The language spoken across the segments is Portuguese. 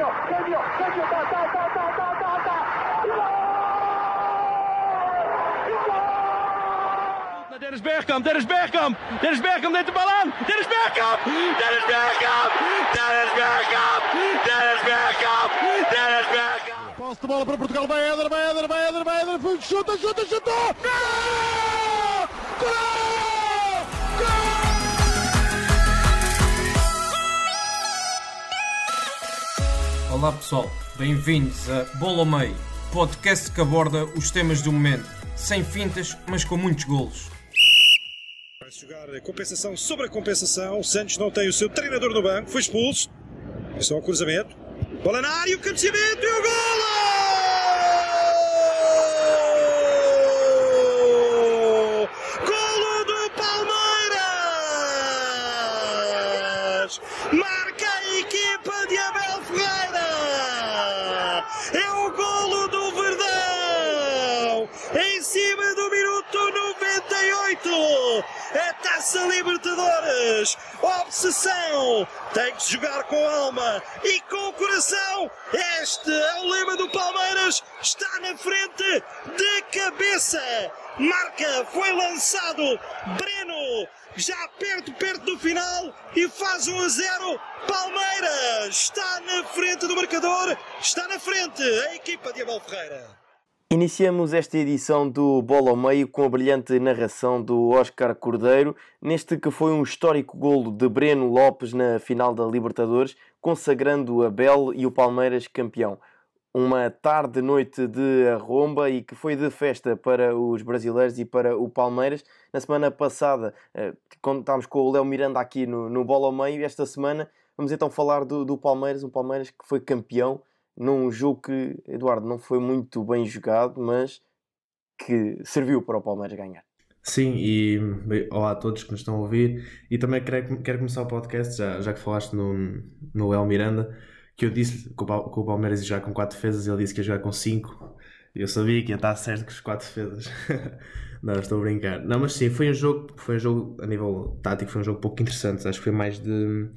Genio, genio, genio, ta, ta, ta, ta, ta, ta, ta. Dennis Bergkamp, Dennis Bergkamp, Dennis Bergkamp neemt de bal aan. Dennis Bergkamp, Dennis Bergkamp, Dennis Bergkamp, Dennis Bergkamp, Dennis Bergkamp. Posse de bola para Portugal, vai Éder, vai Éder, vai Éder, vai Éder, chuta, chuta, chuta! Gol! Gol! Olá pessoal, bem-vindos a Bola ao Meio, podcast que aborda os temas do momento, sem fintas, mas com muitos golos. Vai jogar compensação sobre a compensação. O Santos não tem o seu treinador no banco, foi expulso. É um cruzamento. Bola na área, o cabeceamento e o golo! Taça Libertadores! Obsessão! Tem que jogar com alma e com o coração! Este é o lema do Palmeiras! Está na frente de cabeça! Marca, foi lançado! Breno! Já perto, perto do final e faz 1 a 0. Palmeiras está na frente do marcador, está na frente a equipa de Abel Ferreira. Iniciamos esta edição do Bola ao Meio com a brilhante narração do Oscar Cordeiro, neste que foi um histórico golo de Breno Lopes na final da Libertadores, consagrando o Abel e o Palmeiras campeão. Uma tarde-noite de arromba e que foi de festa para os brasileiros e para o Palmeiras. Na semana passada, eh, quando estávamos com o Léo Miranda aqui no, no Bola ao Meio, esta semana vamos então falar do, do Palmeiras, um Palmeiras que foi campeão num jogo que, Eduardo, não foi muito bem jogado, mas que serviu para o Palmeiras ganhar. Sim, e olá a todos que nos estão a ouvir. E também quero, quero começar o podcast, já, já que falaste no, no El Miranda, que eu disse que o, Palmeiras ia jogar com 4 defesas ele disse que ia jogar com 5. Eu sabia que ia estar certo com os 4 defesas. não, estou a brincar. Não, mas sim, foi um jogo, foi um jogo a nível tático, foi um jogo pouco interessante. Acho que foi mais de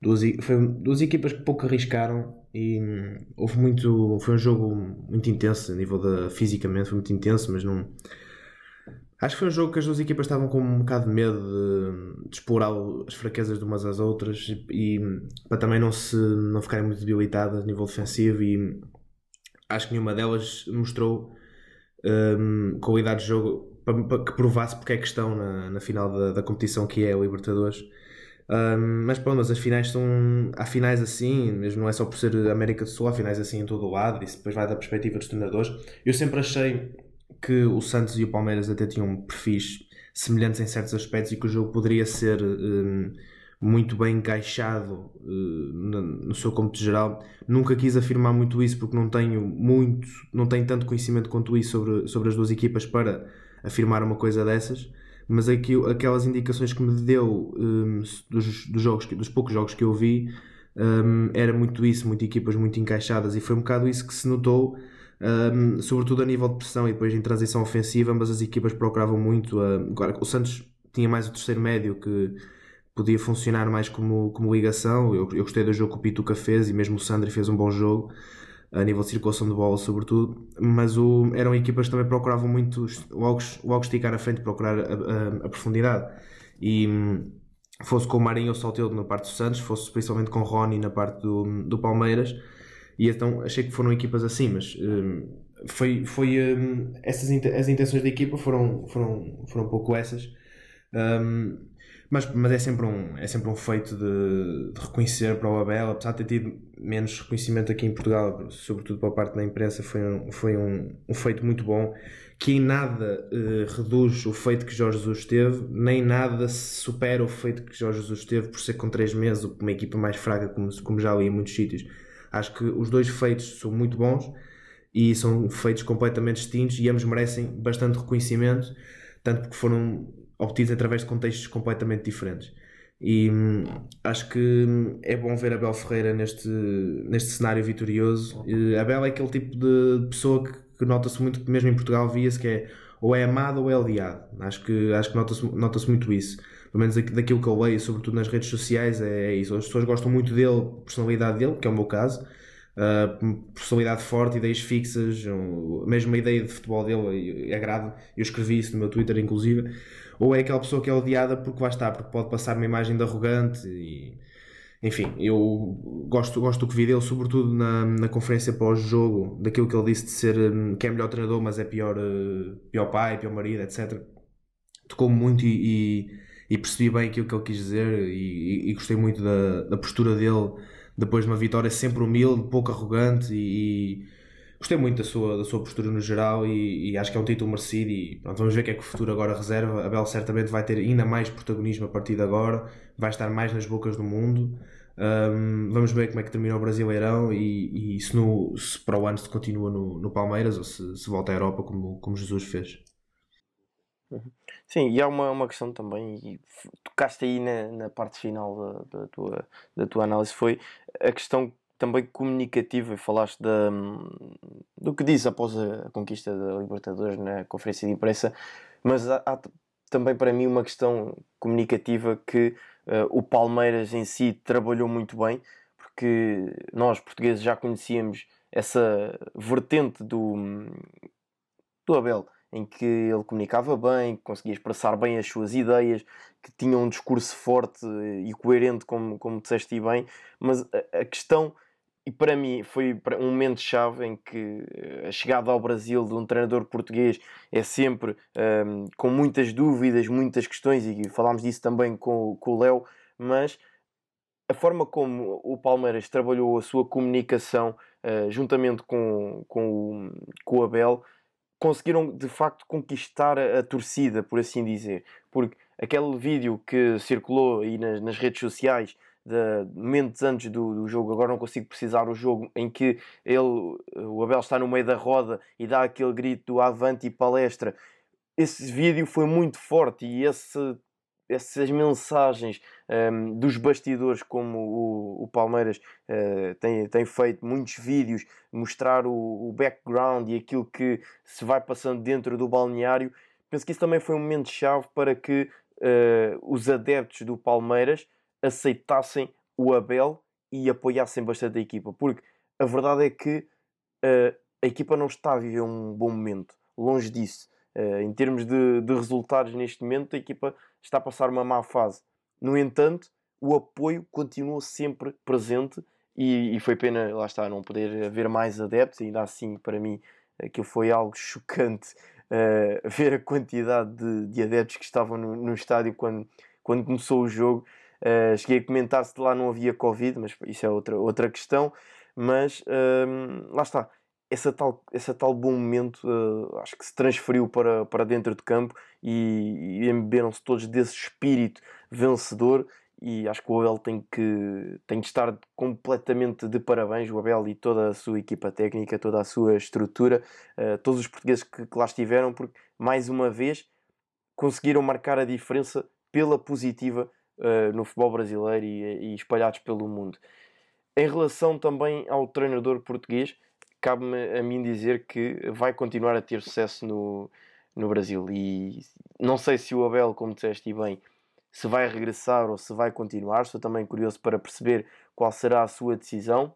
duas, foi duas equipas que pouco arriscaram e hum, houve muito. Foi um jogo muito intenso a nível da fisicamente, foi muito intenso, mas não. Acho que foi um jogo que as duas equipas estavam com um bocado de medo de, de explorar as fraquezas de umas às outras e, e para também não se não ficarem muito debilitadas a nível defensivo e acho que nenhuma delas mostrou hum, qualidade de jogo para, para que provasse porque é que estão na, na final da, da competição que é a Libertadores. Mas pronto, mas as finais são. Há finais assim, mesmo não é só por ser América do Sul, há finais assim em todo o lado, isso depois vai da perspectiva dos treinadores. Eu sempre achei que o Santos e o Palmeiras até tinham perfis semelhantes em certos aspectos e que o jogo poderia ser hum, muito bem encaixado hum, no, no seu cômputo geral. Nunca quis afirmar muito isso porque não tenho muito, não tenho tanto conhecimento quanto isso sobre, sobre as duas equipas para afirmar uma coisa dessas. Mas aqui, aquelas indicações que me deu hum, dos, dos, jogos, dos poucos jogos que eu vi hum, era muito isso, muito equipas muito encaixadas e foi um bocado isso que se notou um, sobretudo a nível de pressão e depois em transição ofensiva, ambas as equipas procuravam muito. a- agora, o Santos tinha mais o terceiro médio que podia funcionar mais como, como ligação. Eu, eu gostei do jogo que o Pituca fez e mesmo o Sandri fez um bom jogo a nível de circulação de bola, sobretudo. Mas o, eram equipas que também procuravam muito logo, logo esticar à frente, procurar a, a- a profundidade. E fosse com o Marinho ou Salteudo na parte do Santos, fosse principalmente com o Rony na parte do, do Palmeiras. E então achei que foram equipas assim, mas hum, foi, foi hum, essas as intenções da equipa foram, foram, foram um pouco essas. Hum, mas, mas é sempre um, é sempre um feito de, de reconhecer para o Abel, apesar de ter tido menos reconhecimento aqui em Portugal, sobretudo para a parte da imprensa, foi um, foi um, um feito muito bom, que em nada eh, reduz o feito que Jorge Jesus teve, nem nada supera o feito que Jorge Jesus teve por ser com 3 meses uma equipa mais fraca, como, como já li em muitos sítios. Acho que os dois feitos são muito bons e são feitos completamente distintos e ambos merecem bastante reconhecimento, tanto porque foram obtidos através de contextos completamente diferentes. E hum, acho que hum, é bom ver Abel Ferreira neste, neste cenário vitorioso. E Abel é aquele tipo de pessoa que, que nota-se muito, que mesmo em Portugal via-se que é ou é amado ou é odiado. Acho que, acho que nota-se nota muito isso. Pelo menos aqui- daquilo que eu leio, sobretudo nas redes sociais, é isso. As pessoas gostam muito dele, personalidade dele, que é o meu caso. uh, personalidade forte, ideias fixas, um, mesmo a ideia de futebol dele agrada. Eu escrevi isso no meu Twitter, inclusive. Ou é aquela pessoa que é odiada porque vai estar, porque pode passar uma imagem de arrogante e enfim, eu gosto, gosto do que vi dele, sobretudo na, na conferência pós-jogo, daquilo que ele disse de ser hum, que é melhor treinador, mas é pior, uh, pior pai, pior marido, etc. Tocou-me muito e, e, e, percebi bem aquilo que ele quis dizer e, e gostei muito da, da, postura dele depois de uma vitória sempre humilde, pouco arrogante e, gostei muito da sua, da sua postura no geral e, acho que é um título merecido e pronto, vamos ver o que é que o futuro agora reserva. A Bel certamente vai ter ainda mais protagonismo a partir de agora, vai estar mais nas bocas do mundo. Um, vamos ver como é que termina o Brasileirão e, e se, no, se para o ano se continua no, no Palmeiras ou se, se volta à Europa como, como Jesus fez. Sim, e há uma, uma questão também, e tocaste aí na, na parte final da, da, tua, da tua análise, foi a questão também comunicativa, e falaste da, do que disse após a conquista da Libertadores na conferência de imprensa, mas há, há também para mim uma questão comunicativa que uh, o Palmeiras em si trabalhou muito bem, porque nós portugueses já conhecíamos essa vertente do, do Abel, em que ele comunicava bem, conseguia expressar bem as suas ideias, que tinha um discurso forte e coerente, como, como disseste bem, mas a, a questão e para mim foi um momento chave em que eh, a chegada ao Brasil de um treinador português é sempre um, com muitas dúvidas, muitas questões, e falámos disso também com, com o Léo, mas a forma como o Palmeiras trabalhou a sua comunicação uh, juntamente com, com, o, com o Abel conseguiram de facto conquistar a, a, torcida, por assim dizer, porque aquele vídeo que circulou aí nas, nas redes sociais de momentos antes do, do, jogo, agora não consigo precisar o jogo em que ele, o Abel está no meio da roda e dá aquele grito do avante e palestra. Esse vídeo foi muito forte e esse, essas mensagens um, dos bastidores, como o, o Palmeiras uh, tem, tem feito muitos vídeos, mostrar o, o background e aquilo que se vai passando dentro do balneário, penso que isso também foi um momento chave para que uh, os adeptos do Palmeiras aceitassem o Abel e apoiassem bastante a equipa, porque a verdade é que uh, a equipa não está a viver um bom momento, longe disso. Uh, em termos de, de, resultados neste momento, a equipa está a passar uma má fase. No entanto, o apoio continua sempre presente e, e foi pena, lá está, não poder haver mais adeptos, ainda assim, para mim, aquilo foi algo chocante uh, ver a quantidade de, de adeptos que estavam no, no estádio quando, quando começou o jogo. Uh, cheguei a comentar se lá não havia Covid, mas isso é outra, outra questão. Mas uh, lá está, essa tal, esse tal bom momento uh, acho que se transferiu para, para dentro de campo e, e embeberam-se todos desse espírito vencedor. E acho que o Abel tem que, tem que estar completamente de parabéns, o Abel e toda a sua equipa técnica, toda a sua estrutura, uh, todos os portugueses que, que lá estiveram, porque mais uma vez conseguiram marcar a diferença pela positiva uh, no futebol brasileiro e, e, espalhados pelo mundo. Em relação também ao treinador português, cabe-me a mim dizer que vai continuar a ter sucesso no, no Brasil. E não sei se o Abel, como disseste bem, se vai regressar ou se vai continuar. Estou também curioso para perceber qual será a sua decisão.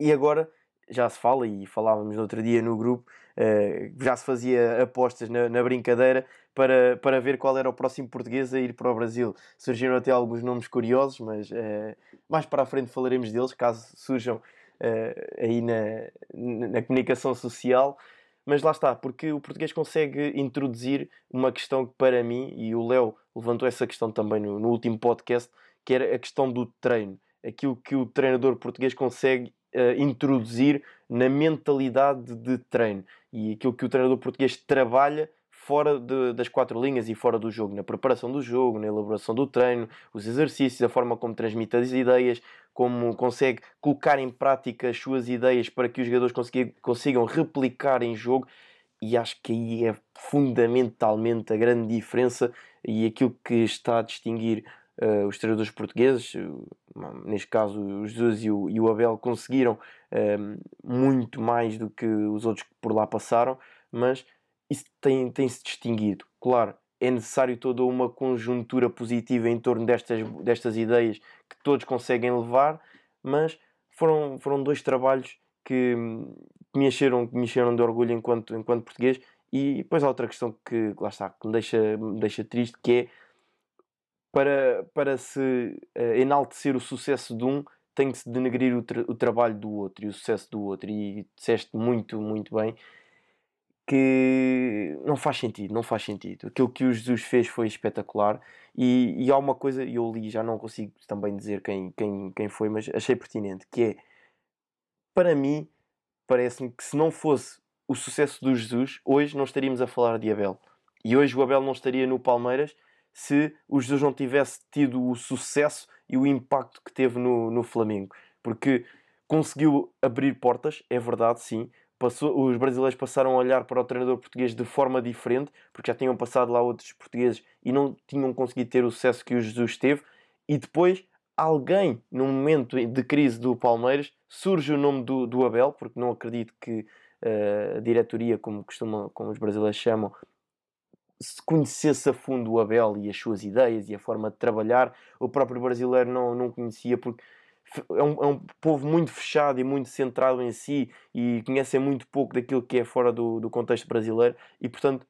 E agora já se fala, e falávamos no outro dia no grupo, uh, já se fazia apostas na, brincadeira para, para ver qual era o próximo português a ir para o Brasil. Surgiram até alguns nomes curiosos, mas uh, mais para a frente falaremos deles, caso surjam uh, aí na, na comunicação social. Mas lá está, porque o português consegue introduzir uma questão que para mim, e o Léo levantou essa questão também no, no último podcast, que era a questão do treino. Aquilo que o treinador português consegue uh, introduzir na mentalidade de treino e aquilo que o treinador português trabalha fora de, das quatro linhas e fora do jogo, na preparação do jogo, na elaboração do treino, os exercícios, a forma como transmite as ideias, como consegue colocar em prática as suas ideias para que os jogadores consigam, replicar em jogo. E acho que aí é fundamentalmente a grande diferença e aquilo que está a distinguir uh, os treinadores portugueses, uh, neste caso o Jesus e o, e o Abel, conseguiram uh, muito mais do que os outros que por lá passaram, mas isso tem, tem se distinguido. Claro, é necessário toda uma conjuntura positiva em torno destas, destas ideias que todos conseguem levar, mas foram, foram dois trabalhos que me encheram, que me encheram de orgulho enquanto, enquanto português. E depois há outra questão que, lá está, que me deixa, me deixa triste, que é para, para se uh, enaltecer o sucesso de um, tem que se denegrir o, tra o, trabalho do outro e o sucesso do outro. E disseste muito, muito bem que não faz sentido, não faz sentido. Aquilo que o Jesus fez foi espetacular e, e há uma coisa, eu li, já não consigo também dizer quem, quem, quem foi, mas achei pertinente, que é, para mim, parece-me que se não fosse o sucesso do Jesus, hoje não estaríamos a falar de Abel. E hoje o Abel não estaria no Palmeiras se o Jesus não tivesse tido o sucesso e o impacto que teve no, no Flamengo. Porque conseguiu abrir portas, é verdade, sim. Passou, os brasileiros passaram a olhar para o treinador português de forma diferente, porque já tinham passado lá outros portugueses e não tinham conseguido ter o sucesso que o Jesus teve. E depois, alguém, num momento de crise do Palmeiras, surge o nome do, do Abel, porque não acredito que uh, a diretoria, como, costuma, como os brasileiros chamam, se conhecesse a fundo o Abel e as suas ideias e a forma de trabalhar, o próprio brasileiro não, não conhecia porque é um, é um povo muito fechado e muito centrado em si e conhecem muito pouco daquilo que é fora do, do contexto brasileiro e portanto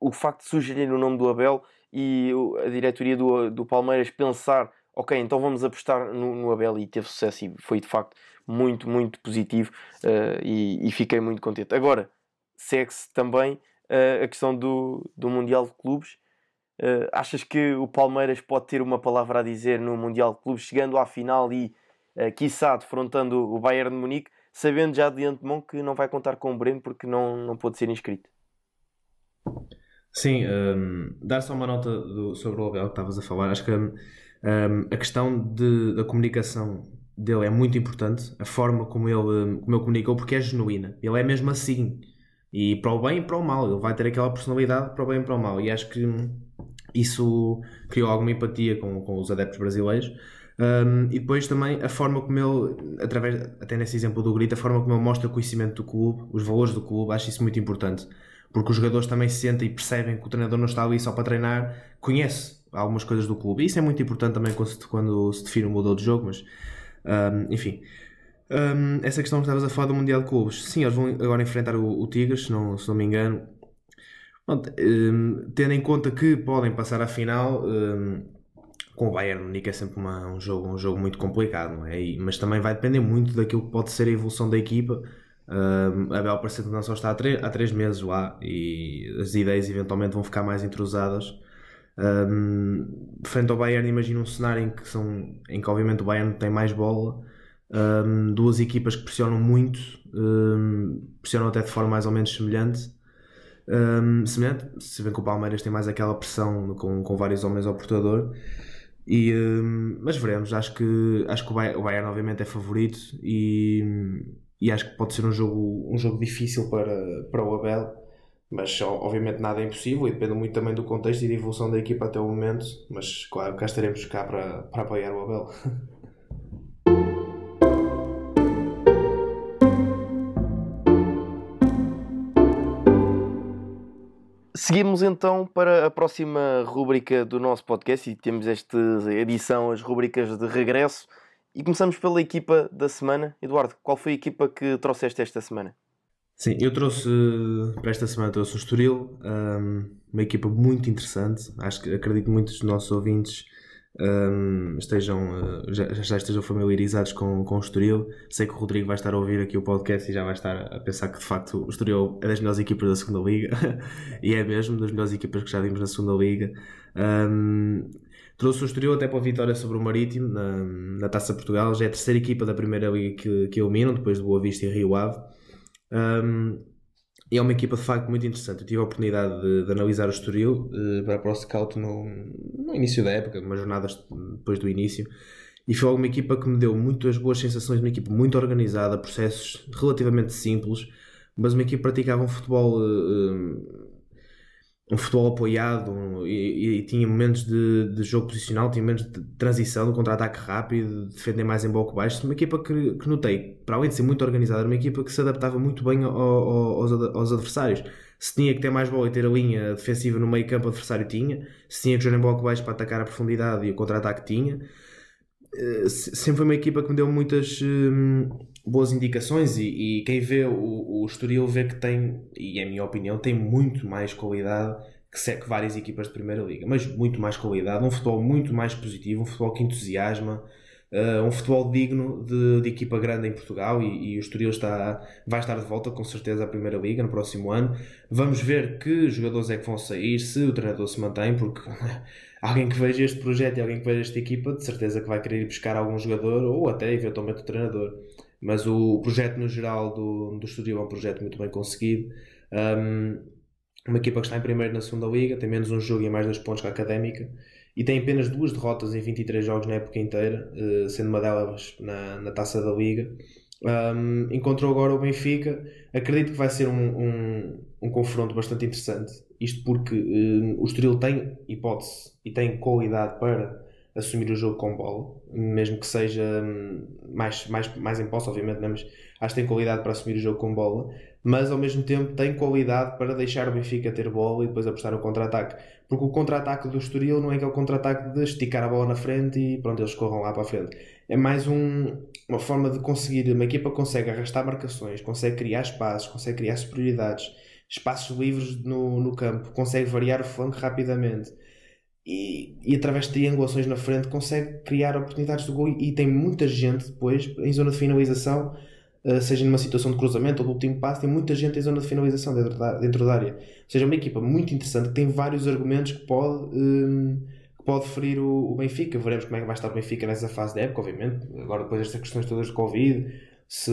o facto de sugerir o nome do Abel e a diretoria do, do Palmeiras pensar ok, então vamos apostar no, no Abel e teve sucesso e foi de facto muito, muito positivo uh, e, e, fiquei muito contente. Agora, segue-se também uh, a questão do, do Mundial de Clubes. Uh, achas que o Palmeiras pode ter uma palavra a dizer no Mundial de Clubes, chegando à final e, uh, quiçá, defrontando o Bayern de Munique, sabendo já de antemão que não vai contar com o Breno porque não, não pode ser inscrito? Sim, um, ehm, dar só uma nota do, sobre o Abel que estavas a falar. Acho que um, ehm, a questão de, da comunicação dele é muito importante, a forma como ele, como ele comunicou, porque é genuína. Ele é mesmo assim. E para o bem e para o mal. Ele vai ter aquela personalidade para o bem e para o mal. E acho que isso criou alguma empatia com, com os adeptos brasileiros. Um, e depois também a forma como ele, através, até nesse exemplo do grito, a forma como ele mostra o conhecimento do clube, os valores do clube, acho isso muito importante. Porque os jogadores também se sentem e percebem que o treinador não está ali só para treinar, conhece algumas coisas do clube. E isso é muito importante também quando se, define o modelo de jogo, mas um, enfim. Um, essa questão que estavas a falar do Mundial de Clubes, sim, eles vão agora enfrentar o, o Tigres, se não, se não me engano. Um, tendo em conta que podem passar à final, um, com o Bayern Munique é sempre uma, um, jogo, um jogo muito complicado, não é? E, mas também vai depender muito daquilo que pode ser a evolução da equipa. Um, a que não só está há, há três meses lá e as ideias eventualmente vão ficar mais entrosadas. Um, frente ao Bayern, imagino um cenário em que, são, em que obviamente o Bayern tem mais bola um, duas equipas que pressionam muito, um, pressionam até de forma mais ou menos semelhante. Um, semelhante, se bem que o Palmeiras tem mais aquela pressão com, com vários homens ao portador. E, mas veremos, acho que, acho que o Bayern, o Bayern obviamente é favorito e, e acho que pode ser um jogo, um jogo difícil para, para o Abel, mas obviamente nada é impossível e depende muito também do contexto e da evolução da equipa até o momento. Mas claro, cá estaremos cá para, para apoiar o Abel. Seguimos então para a próxima rúbrica do nosso podcast e temos esta edição, as rúbricas de regresso. E começamos pela equipa da semana. Eduardo, qual foi a equipa que trouxeste esta semana? Sim, eu trouxe para esta semana trouxe o Estoril, uma equipa muito interessante. Acho que acredito muitos dos nossos ouvintes um, estejam, uh, já, já, estejam familiarizados com, com o Estoril. Sei que o Rodrigo vai estar a ouvir aqui o podcast e já vai estar a pensar que de facto o Estoril é das melhores equipas da segunda Liga e é mesmo das melhores equipas que já vimos na segunda Liga. Um, trouxe o Estoril até para a vitória sobre o Marítimo na, na Taça Portugal. Já é a terceira equipa da primeira Liga que, que eliminam, depois do Boa Vista e Rio Ave. Um, é uma equipa de facto muito interessante. Eu tive a oportunidade de, de analisar o Estoril uh, para, para o Scout no, no início da época, umas jornadas depois do início, e foi uma equipa que me deu muitas boas sensações, uma equipa muito organizada, processos relativamente simples, mas uma equipa que praticava um futebol uh, um futebol apoiado um, e, e, tinha momentos de, de, jogo posicional, tinha momentos de transição, de contra-ataque rápido, de defender mais em bloco baixo. Uma equipa que, que notei, para além de ser muito organizada, era uma equipa que se adaptava muito bem ao, ao, aos, aos, adversários. Se tinha que ter mais bola e ter a linha defensiva no meio campo, o adversário tinha. Se tinha que jogar em bloco baixo para atacar a profundidade e o contra-ataque tinha. Eh, sempre foi uma equipa que me deu muitas hum, boas indicações e, e quem vê o, o Estoril vê que tem, e é a minha opinião, tem muito mais qualidade que, que várias equipas de Primeira Liga, mas muito mais qualidade, um futebol muito mais positivo, um futebol que entusiasma, uh, um futebol digno de, de, equipa grande em Portugal e, e o Estoril está, vai estar de volta com certeza à Primeira Liga no próximo ano. Vamos ver que jogadores é que vão sair, se o treinador se mantém, porque alguém que veja este projeto e alguém que veja esta equipa, de certeza que vai querer ir buscar algum jogador ou até eventualmente o treinador. Mas o projeto no geral do, do Estoril é um projeto muito bem conseguido. Um, uma equipa que está em primeiro na segunda liga, tem menos um jogo e mais dois pontos que a Académica e tem apenas duas derrotas em 23 jogos na época inteira, eh, sendo uma delas na, na taça da Liga. Um, encontrou agora o Benfica. Acredito que vai ser um, um, um confronto bastante interessante. Isto porque um, o Estoril tem hipótese e tem qualidade para assumir o jogo com bola, mesmo que seja hum, mais, mais, mais em posse, obviamente, né? mas acho que tem qualidade para assumir o jogo com bola mas ao mesmo tempo tem qualidade para deixar o Benfica ter bola e depois apostar no contra-ataque. Porque o contra-ataque do Estoril não é aquele contra-ataque de esticar a bola na frente e pronto, eles corram lá para a frente. É mais um, uma forma de conseguir, uma equipa consegue arrastar marcações, consegue criar espaços, consegue criar superioridades, espaços livres no, no campo, consegue variar o flanco rapidamente. E, e, através de triangulações na frente consegue criar oportunidades de gol e, e tem muita gente depois em zona de finalização eh, seja numa situação de cruzamento ou do último passo, tem muita gente em zona de finalização dentro da, dentro da área. Ou seja, é uma equipa muito interessante que tem vários argumentos que pode, um, que pode ferir o, o, Benfica. Veremos como é que vai estar o Benfica nessa fase da época, obviamente. Agora, depois destas questões todas de Covid, se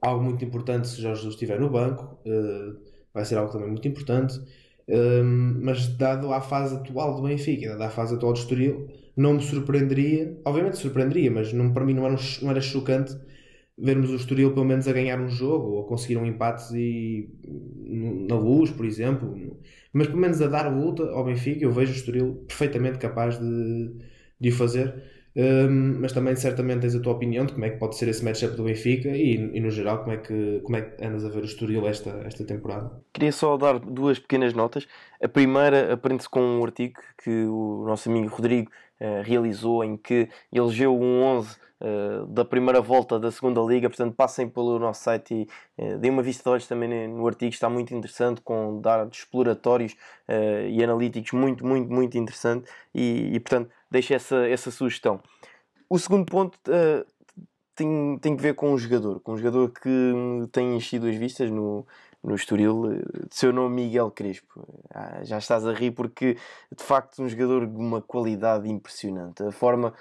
algo muito importante, se Jorge Jesus estiver no banco, uh, vai ser algo também muito importante. Um, mas dado a fase atual do Benfica, dado a fase atual do Estoril, não me surpreenderia, obviamente surpreenderia, mas não, para mim não era, não era chocante vermos o Estoril pelo menos a ganhar um jogo ou a conseguir um empate e, na luz, por exemplo. Mas pelo menos a dar luta ao Benfica, eu vejo o Estoril perfeitamente capaz de, de o fazer. Um, mas também certamente tens a tua opinião de como é que pode ser esse matchup do Benfica e, e, no geral como é, que, como é que andas a ver o Estoril esta, esta temporada. Queria só dar duas pequenas notas. A primeira aprende-se com um artigo que o nosso amigo Rodrigo uh, realizou em que elegeu um 11 uh, da primeira volta da segunda liga, portanto passem pelo nosso site e uh, deem uma vista de olhos também no artigo, está muito interessante, com dados exploratórios e analíticos muito, muito, muito interessante e, e, portanto deixo essa, essa sugestão. O segundo ponto uh, tem, tem que ver com um jogador, com um jogador que tem enchido as vistas no, no Estoril, de seu nome Miguel Crespo. Ah, já estás a rir porque de facto um jogador de uma qualidade impressionante. A forma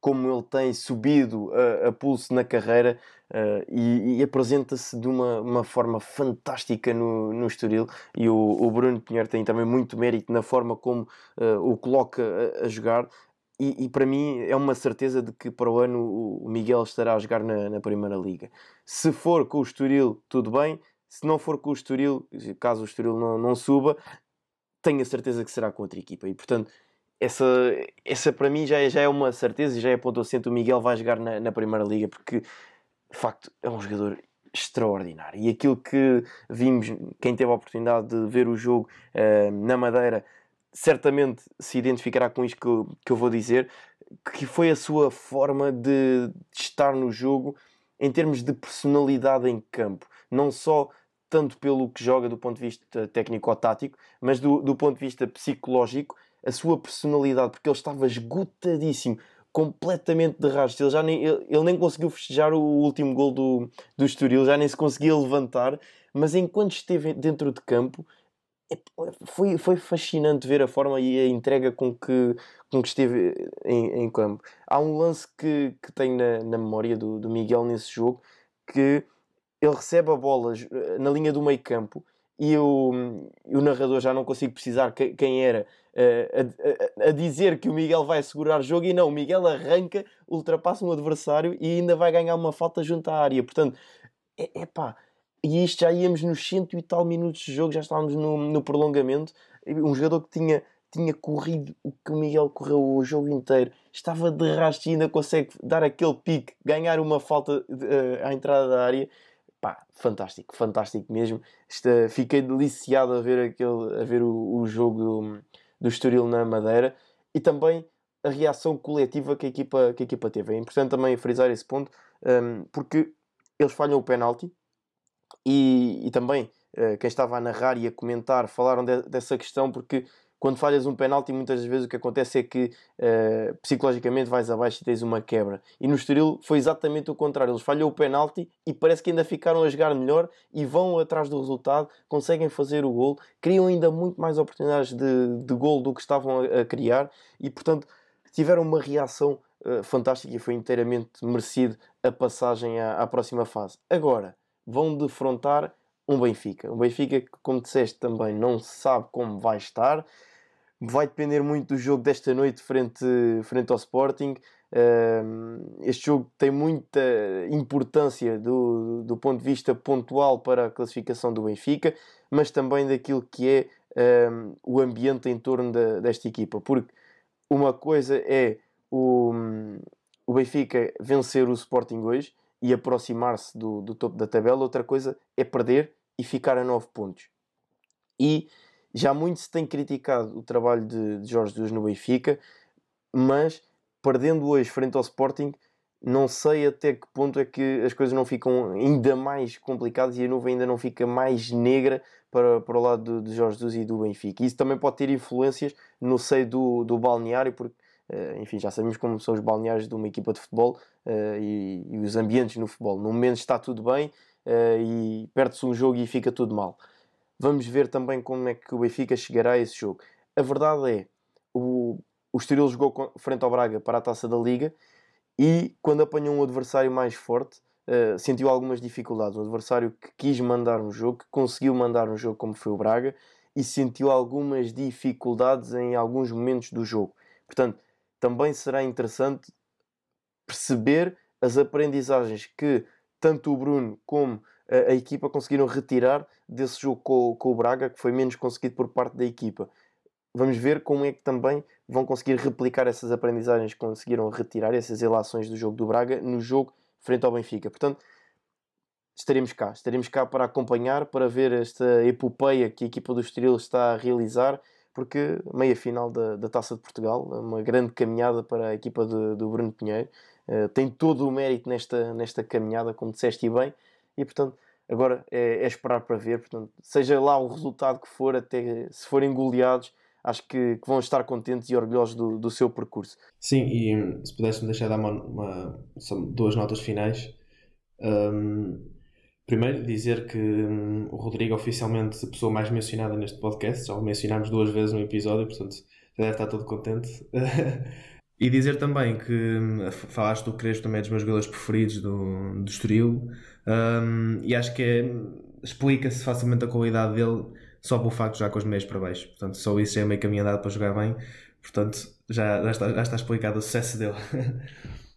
como ele tem subido a, a pulso na carreira uh, e, e apresenta-se de uma, uma forma fantástica no, no Estoril e o, o Bruno Pinheiro tem também muito mérito na forma como uh, o coloca a, a jogar e, e, para mim é uma certeza de que para o ano o Miguel estará a jogar na, na Primeira Liga. Se for com o Estoril, tudo bem. Se não for com o Estoril, caso o Estoril não, não suba, tenho a certeza que será com outra equipa. E portanto, essa, essa para mim já é, já é uma certeza e já é ponto assente. O Miguel vai jogar na, na Primeira Liga porque, de facto, é um jogador extraordinário. E aquilo que vimos, quem teve a oportunidade de ver o jogo uh, na Madeira, certamente se identificará com isto que eu, que eu vou dizer, que foi a sua forma de, de estar no jogo em termos de personalidade em campo. Não só tanto pelo que joga do ponto de vista técnico-tático, mas do, do ponto de vista psicológico a sua personalidade, porque ele estava esgotadíssimo, completamente de rastro. Ele, já nem, ele, ele, nem conseguiu festejar o último gol do, do Estoril, já nem se conseguia levantar, mas enquanto esteve dentro de campo, é, foi, foi fascinante ver a forma e a entrega com que, com que esteve em, em campo. Há um lance que, que tenho na, na memória do, do Miguel nesse jogo que ele recebe a bola na linha do meio campo e o, o narrador já não consigo precisar quem era uh, a, a, dizer que o Miguel vai segurar o jogo e não, o Miguel arranca, ultrapassa um adversário e ainda vai ganhar uma falta junto à área. Portanto, é, é pá, e isto já íamos nos cento e tal minutos de jogo, já estávamos no, no prolongamento. Um jogador que tinha, tinha corrido o que o Miguel correu o jogo inteiro, estava de rastro e ainda consegue dar aquele pique, ganhar uma falta uh, à entrada da área pá, fantástico, fantástico mesmo. Esta, fiquei deliciado a ver, aquele, a ver o, o jogo do, Estoril na Madeira e também a reação coletiva que a equipa, que a equipa teve. É importante também frisar esse ponto, um, porque eles falham o penalti e, e também uh, quem estava a narrar e a comentar falaram de, dessa questão porque quando falhas um penalti, muitas vezes o que acontece é que uh, psicologicamente vais abaixo e tens uma quebra. E no Estoril foi exatamente o contrário. Eles falham o penalti e parece que ainda ficaram a jogar melhor e vão atrás do resultado, conseguem fazer o gol, criam ainda muito mais oportunidades de, de gol do que estavam a, a criar e, portanto, tiveram uma reação uh, fantástica e foi inteiramente merecido a passagem à, à próxima fase. Agora, vão defrontar um Benfica. Um Benfica que, como disseste, também não sabe como vai estar vai depender muito do jogo desta noite frente, frente ao Sporting. este jogo tem muita importância do, do ponto de vista pontual para a classificação do Benfica, mas também daquilo que é o ambiente em torno desta equipa, porque uma coisa é o, o Benfica vencer o Sporting hoje e aproximar-se do, do topo da tabela, outra coisa é perder e ficar a 9 pontos. E já muito se tem criticado o trabalho de, de Jorge Jesus no Benfica, mas perdendo hoje frente ao Sporting, não sei até que ponto é que as coisas não ficam ainda mais complicadas e a nuvem ainda não fica mais negra para, para o lado de, de Jorge Jesus e do Benfica. Isso também pode ter influências no seio do, do balneário, porque, uh, enfim, já sabemos como são os balneários de uma equipa de futebol uh, e, e, os ambientes no futebol. No momento está tudo bem uh, e perde-se um jogo e fica tudo mal. Vamos ver também como é que o Benfica chegará a esse jogo. A verdade é, o, o Estoril jogou frente ao Braga para a Taça da Liga e quando apanhou um adversário mais forte, uh, sentiu algumas dificuldades. Um adversário que quis mandar um jogo, que conseguiu mandar um jogo como foi o Braga e sentiu algumas dificuldades em alguns momentos do jogo. Portanto, também será interessante perceber as aprendizagens que tanto o Bruno como a, equipa conseguiram retirar desse jogo com, com o Braga, que foi menos conseguido por parte da equipa. Vamos ver como é que também vão conseguir replicar essas aprendizagens que conseguiram retirar, essas relações do jogo do Braga, no jogo frente ao Benfica. Portanto, estaremos cá. Estaremos cá para acompanhar, para ver esta epopeia que a equipa do Estoril está a realizar, porque meia final da, da Taça de Portugal, uma grande caminhada para a equipa de, do Bruno Pinheiro. Uh, tem todo o mérito nesta, nesta caminhada, como disseste bem, e portanto agora é, é, esperar para ver. Portanto, seja lá o resultado que for, até se forem goleados, acho que, que vão estar contentes e orgulhosos do, do seu percurso. Sim, e hum, se pudesse-me deixar dar uma, uma, duas notas finais. Um, primeiro, dizer que um, o Rodrigo oficialmente a pessoa mais mencionada neste podcast, já o mencionámos duas vezes no episódio, portanto já deve estar todo contente. E dizer também que hum, falaste do Crespo também é dos meus jogadores preferidos do, do Estoril um, e acho que é, explica-se facilmente a qualidade dele só pelo facto de já com os meios para baixo. Portanto, só isso já é meio caminho andado para jogar bem. Portanto, já, já, está, já está explicado o sucesso dele.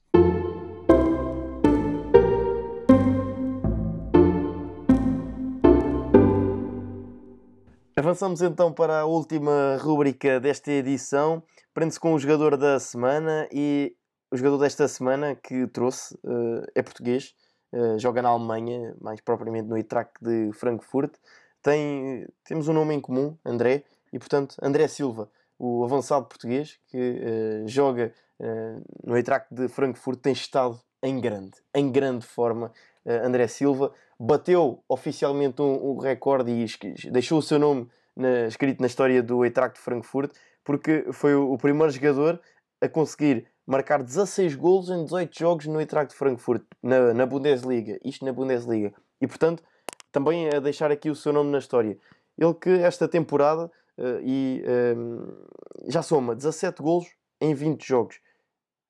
Avançamos então para a última rúbrica desta edição. Prende-se com o jogador da semana e o jogador desta semana que trouxe uh, é português, uh, joga na Alemanha, mais propriamente no Eintracht de Frankfurt. Tem, temos um nome em comum, André, e portanto André Silva, o avançado português que uh, joga no Eintracht de Frankfurt, tem estado em grande, em grande forma. André Silva bateu oficialmente um, um recorde e deixou o seu nome na, escrito na história do Eintracht de Frankfurt porque foi o, primeiro jogador a conseguir marcar 16 golos em 18 jogos no Eintracht Frankfurt, na, na Bundesliga. Isto na Bundesliga. E, portanto, também a deixar aqui o seu nome na história. Ele que esta temporada uh, e, uh, já soma 17 golos em 20 jogos.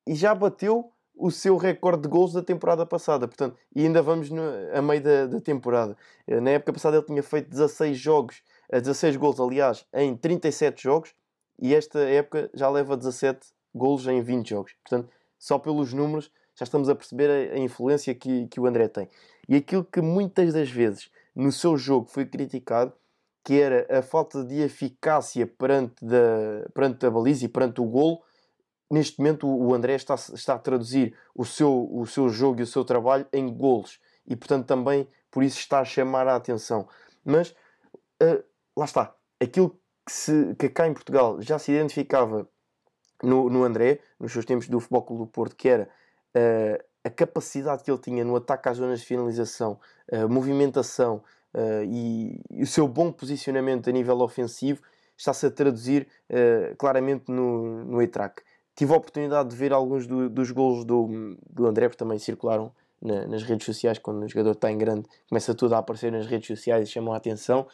E já bateu o seu recorde de gols da temporada passada. Portanto, e ainda vamos no, a meio da, da temporada. Uh, na época passada ele tinha feito 16 jogos, 16 gols, aliás, em 37 jogos e esta época já leva 17 golos em 20 jogos. Portanto, só pelos números já estamos a perceber a, a influência que, que o André tem. E aquilo que muitas das vezes no seu jogo foi criticado, que era a falta de eficácia perante, da, perante a baliza e perante o golo, neste momento o André está, está a traduzir o seu, o seu jogo e o seu trabalho em golos. E, portanto, também por isso está a chamar a atenção. Mas, uh, lá está. Aquilo que, se, que cá em Portugal já se identificava no, no André, nos seus tempos do Futebol Clube do Porto, que era uh, a capacidade que ele tinha no ataque às zonas de finalização, a movimentação uh, e, e, o seu bom posicionamento a nível ofensivo está-se a traduzir uh, claramente no, no E-Track. Tive a oportunidade de ver alguns do, dos golos do, do André, porque também circularam na, nas redes sociais, quando o jogador está em grande, começa tudo a aparecer nas redes sociais e chamam a atenção.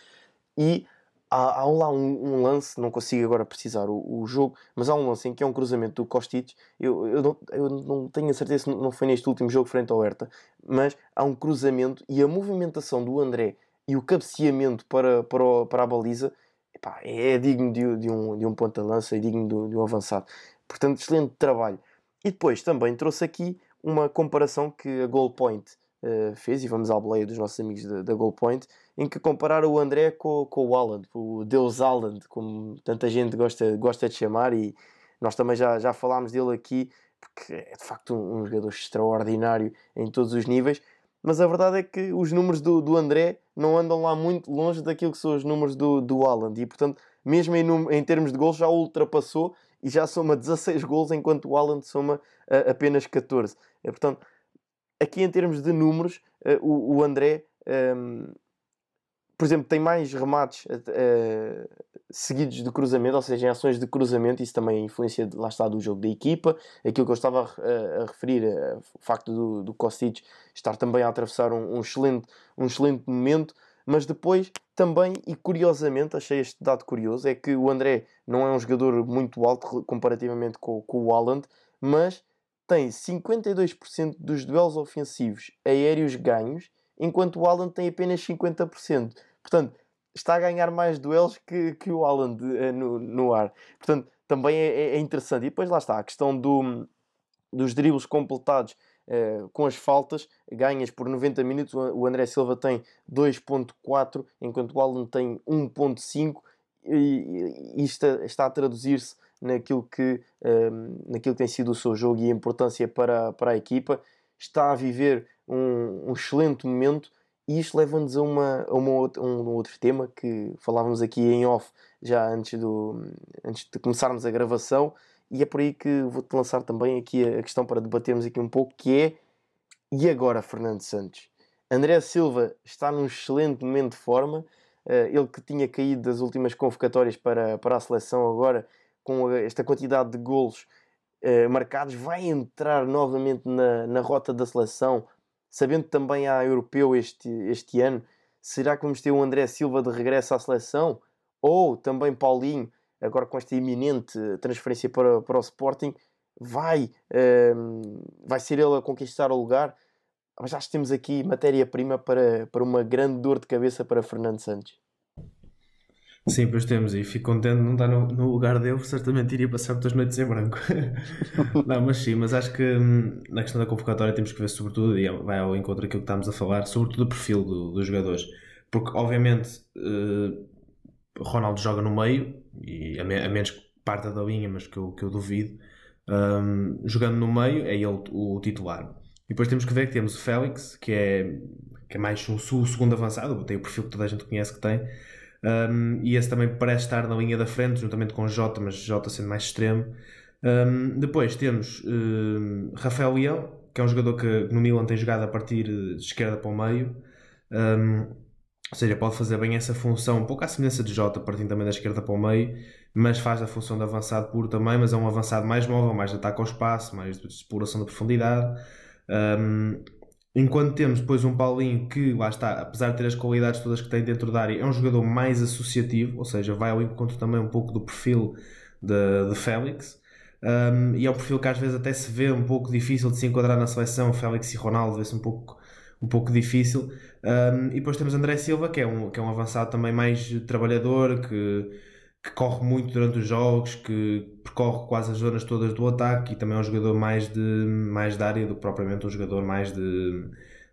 E há, há lá um, um, lance, não consigo agora precisar o, o, jogo, mas há um lance em que é um cruzamento do Kostic. Eu, eu, não, eu não tenho a certeza se não foi neste último jogo frente ao Hertha, mas há um cruzamento e a movimentação do André e o cabeceamento para, para, o, para a baliza epá, é digno de, de, um, de um ponta-lança e digno de, de um avançado. Portanto, excelente trabalho. E depois também trouxe aqui uma comparação que a Goal Point uh, fez, e vamos à boleia dos nossos amigos da, da Goal Point, em que compararam o André com, com o Haaland, o Deus Haaland, como tanta gente gosta, gosta de chamar, e nós também já, já falámos dele aqui, porque é de facto um, um jogador extraordinário em todos os níveis, mas a verdade é que os números do, do André não andam lá muito longe daquilo que são os números do, do e portanto, mesmo em, em termos de gols, já ultrapassou e já soma 16 gols, enquanto o Haaland soma apenas 14. Uh, portanto, aqui em termos de números, uh, o, o, André, um, ehm, por exemplo, tem mais remates seguidos de cruzamento, ou seja, em ações de cruzamento, isso também influencia, lá está, do jogo da equipa. Aquilo que eu estava a, a referir, o facto do, do Kostic estar também a atravessar um, um, excelente, um excelente momento, mas depois também, e curiosamente, achei este dado curioso, é que o André não é um jogador muito alto comparativamente com, com o Haaland, mas tem 52% dos duelos ofensivos aéreos ganhos, enquanto o Haaland tem apenas 50%. Portanto, está a ganhar mais duelos que, que o Haaland uh, no, no ar. Portanto, também é, é, é, interessante. E depois lá está, a questão do, dos dribles completados Uh, com as faltas ganhas por 90 minutos. O André Silva tem 2.4, enquanto o Alan tem 1.5 e, isto está a traduzir-se naquilo que, um, ehm, naquilo que tem sido o seu jogo e a importância para, para a equipa. Está a viver um, um excelente momento e isto leva-nos a, uma, a uma, um outro tema que falávamos aqui em off já antes, do, antes de começarmos a gravação e é por aí que vou-te lançar também aqui a questão para debatermos aqui um pouco, que é e agora Fernando Santos? André Silva está num excelente momento de forma, eh, ele que tinha caído das últimas convocatórias para, para a seleção agora, com esta quantidade de golos eh, marcados, vai entrar novamente na, na rota da seleção, sabendo também há europeu este, este ano. Será que vamos ter o André Silva de regresso à seleção? Ou também Paulinho, agora com esta iminente transferência para, para o Sporting, vai, ehm, vai ser ele a conquistar o lugar. Mas acho que temos aqui matéria-prima para, para uma grande dor de cabeça para Fernando Santos. Sim, pois temos, e fico contente de não estar no, no lugar dele, certamente iria passar muitas noites em branco. não, mas sim, mas acho que hum, na questão da convocatória temos que ver sobretudo, e vai ao encontro daquilo que estamos a falar, sobretudo o perfil do, dos jogadores. Porque, obviamente, uh, Ronaldo joga no meio, e a, me, a, menos que parta da linha, mas que eu, que eu duvido, um, jogando no meio é ele o, o, titular. E depois temos que ver que temos o Félix, que é, que é mais o segundo avançado, tem o perfil que toda a gente conhece que tem, um, e esse também parece estar na linha da frente, juntamente com Jota, mas Jota sendo mais extremo. Um, depois temos um, Rafael Leão, que é um jogador que no Milan tem jogado a partir de esquerda para o meio. Ou seja, pode fazer bem essa função, um pouco à semelhança de Jota, partindo também da esquerda para o meio, mas faz a função de avançado puro também, mas é um avançado mais móvel, mais de ataque ao espaço, mais de exploração da profundidade. Um, enquanto temos depois um Paulinho que, lá está, apesar de ter as qualidades todas que tem dentro da área, é um jogador mais associativo, ou seja, vai ao encontro também um pouco do perfil de, de Félix. Um, e é um perfil que às vezes até se vê um pouco difícil de se enquadrar na seleção. Félix e Ronaldo vê-se um pouco, um pouco difícil. Um, e depois temos André Silva, que é um, que é um avançado também mais trabalhador, que, que corre muito durante os jogos, que percorre quase as zonas todas do ataque e também é um jogador mais de, mais de área do que propriamente um jogador mais de,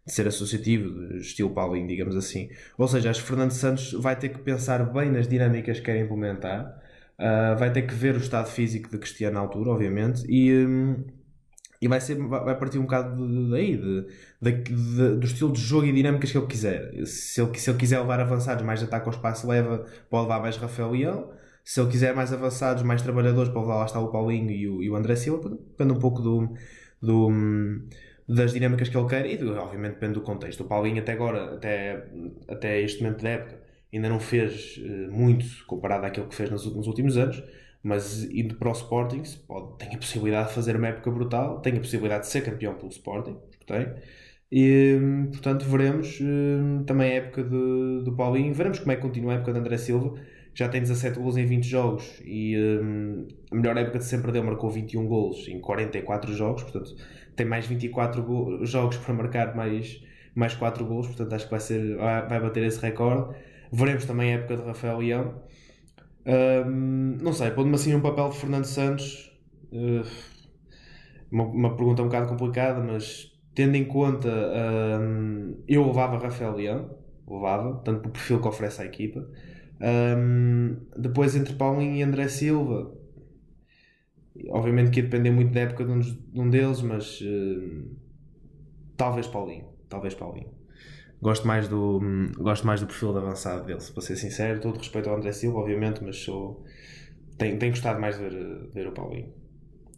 de ser associativo, estilo Paulinho, digamos assim. Ou seja, acho que Fernando Santos vai ter que pensar bem nas dinâmicas que quer implementar, uh, vai ter que ver o estado físico de Cristiano na altura, obviamente, e. Um, e vai, ser, vai partir um bocado daí, de, de, de, do estilo de jogo e dinâmicas que ele quiser. Se ele, se ele quiser levar avançados mais de ataque ao espaço, leva, pode levar mais Rafael Leão. Se ele quiser mais avançados, mais trabalhadores, para lá está o Paulinho e o, e o André Silva, depende um pouco do, do, das dinâmicas que ele quer e, obviamente, depende do contexto. O Paulinho, até agora, até, até este momento da época, ainda não fez uh, muito comparado àquilo que fez nos, nos, últimos anos, mas indo para o Sporting, pode, tem a possibilidade de fazer uma época brutal, tem a possibilidade de ser campeão pelo Sporting, porque tem. E, portanto, veremos uh, também a época de, do Paulinho, veremos como é que continua a época de André Silva já tem 17 gols em 20 jogos e um, a melhor época de sempre deu marcou 21 gols em 44 jogos, portanto tem mais 24 jogos para marcar mais, mais 4 gols, portanto acho que vai, ser, vai bater esse recorde. Veremos também a época de Rafael Leão. Um, não sei, pôr-me assim um papel de Fernando Santos, uh, uma, uma, pergunta um bocado complicada, mas tendo em conta, um, eu levava Rafael Leão, levava, tanto pelo perfil que oferece à equipa. Um, depois entre Paulinho e André Silva, obviamente que ia depender muito da época de um, de um deles, mas uh, talvez Paulinho, talvez Paulinho. Gosto mais do, gosto mais do perfil de avançado dele, para ser sincero. Todo respeito ao André Silva, obviamente, mas sou, tenho, tenho gostado mais de ver, de ver o Paulinho.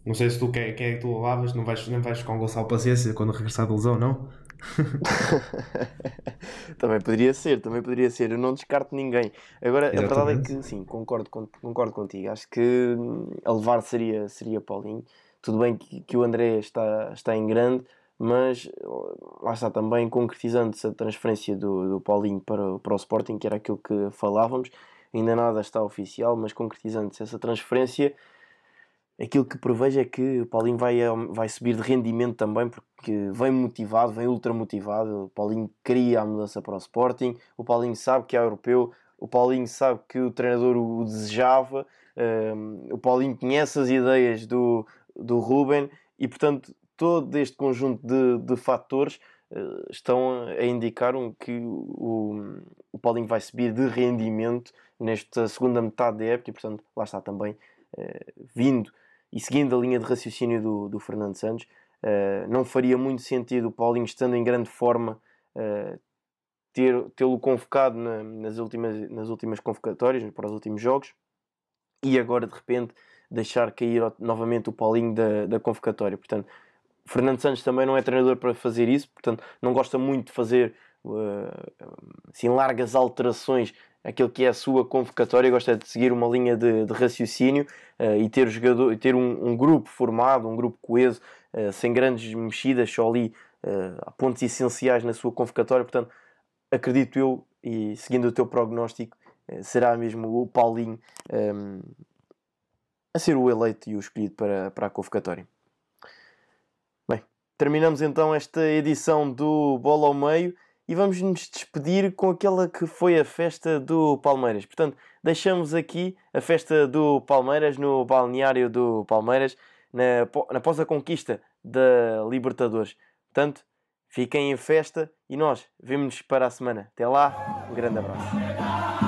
Não sei se tu quem, quem é que tu lavas, não vais, não vais com o Gonçalo Paciência quando regressar da lesão, não? também poderia ser, também poderia ser. Eu não descarto ninguém. Agora, Exatamente. a verdade é que sim, concordo, concordo contigo. Acho que hum, a levar seria, seria Paulinho. Tudo bem que, que o André está, está em grande, mas lá está também concretizando-se a transferência do, do Paulinho para, para o Sporting, que era aquilo que falávamos. Ainda nada está oficial, mas concretizando-se essa transferência aquilo que prevejo é que o Paulinho vai, eh, vai subir de rendimento também, porque vem motivado, vem ultra motivado. O Paulinho queria a mudança para o Sporting, o Paulinho sabe que é europeu, o Paulinho sabe que o treinador o desejava, um, ehm, o Paulinho conhece as ideias do, do Ruben e, portanto, todo este conjunto de, de fatores uh, estão a indicar um, que o, o Paulinho vai subir de rendimento nesta segunda metade da época e, portanto, lá está também uh, vindo e seguindo a linha de raciocínio do, do Fernando Santos, uh, não faria muito sentido o Paulinho, estando em grande forma, uh, tê-lo convocado na, nas, últimas, nas últimas convocatórias, para os últimos jogos, e agora de repente deixar cair novamente o Paulinho da, da convocatória. Portanto, Fernando Santos também não é treinador para fazer isso, portanto, não gosta muito de fazer uh, assim, largas alterações aquilo que é a sua convocatória, gosta de seguir uma linha de, de raciocínio uh, e ter, jogador, ter um, um, grupo formado, um grupo coeso, uh, sem grandes mexidas, só ali uh, pontos essenciais na sua convocatória. Portanto, acredito eu, e seguindo o teu prognóstico, será mesmo o Paulinho um, ehm, a ser o eleito e o escolhido para, para a convocatória. Bem, terminamos então esta edição do Bola ao Meio e vamos nos despedir com aquela que foi a festa do Palmeiras. Portanto, deixamos aqui a festa do Palmeiras no balneário do Palmeiras na, na pós a conquista da Libertadores. Portanto, fiquem em festa e nós vemos-nos para a semana. Até lá, um grande abraço.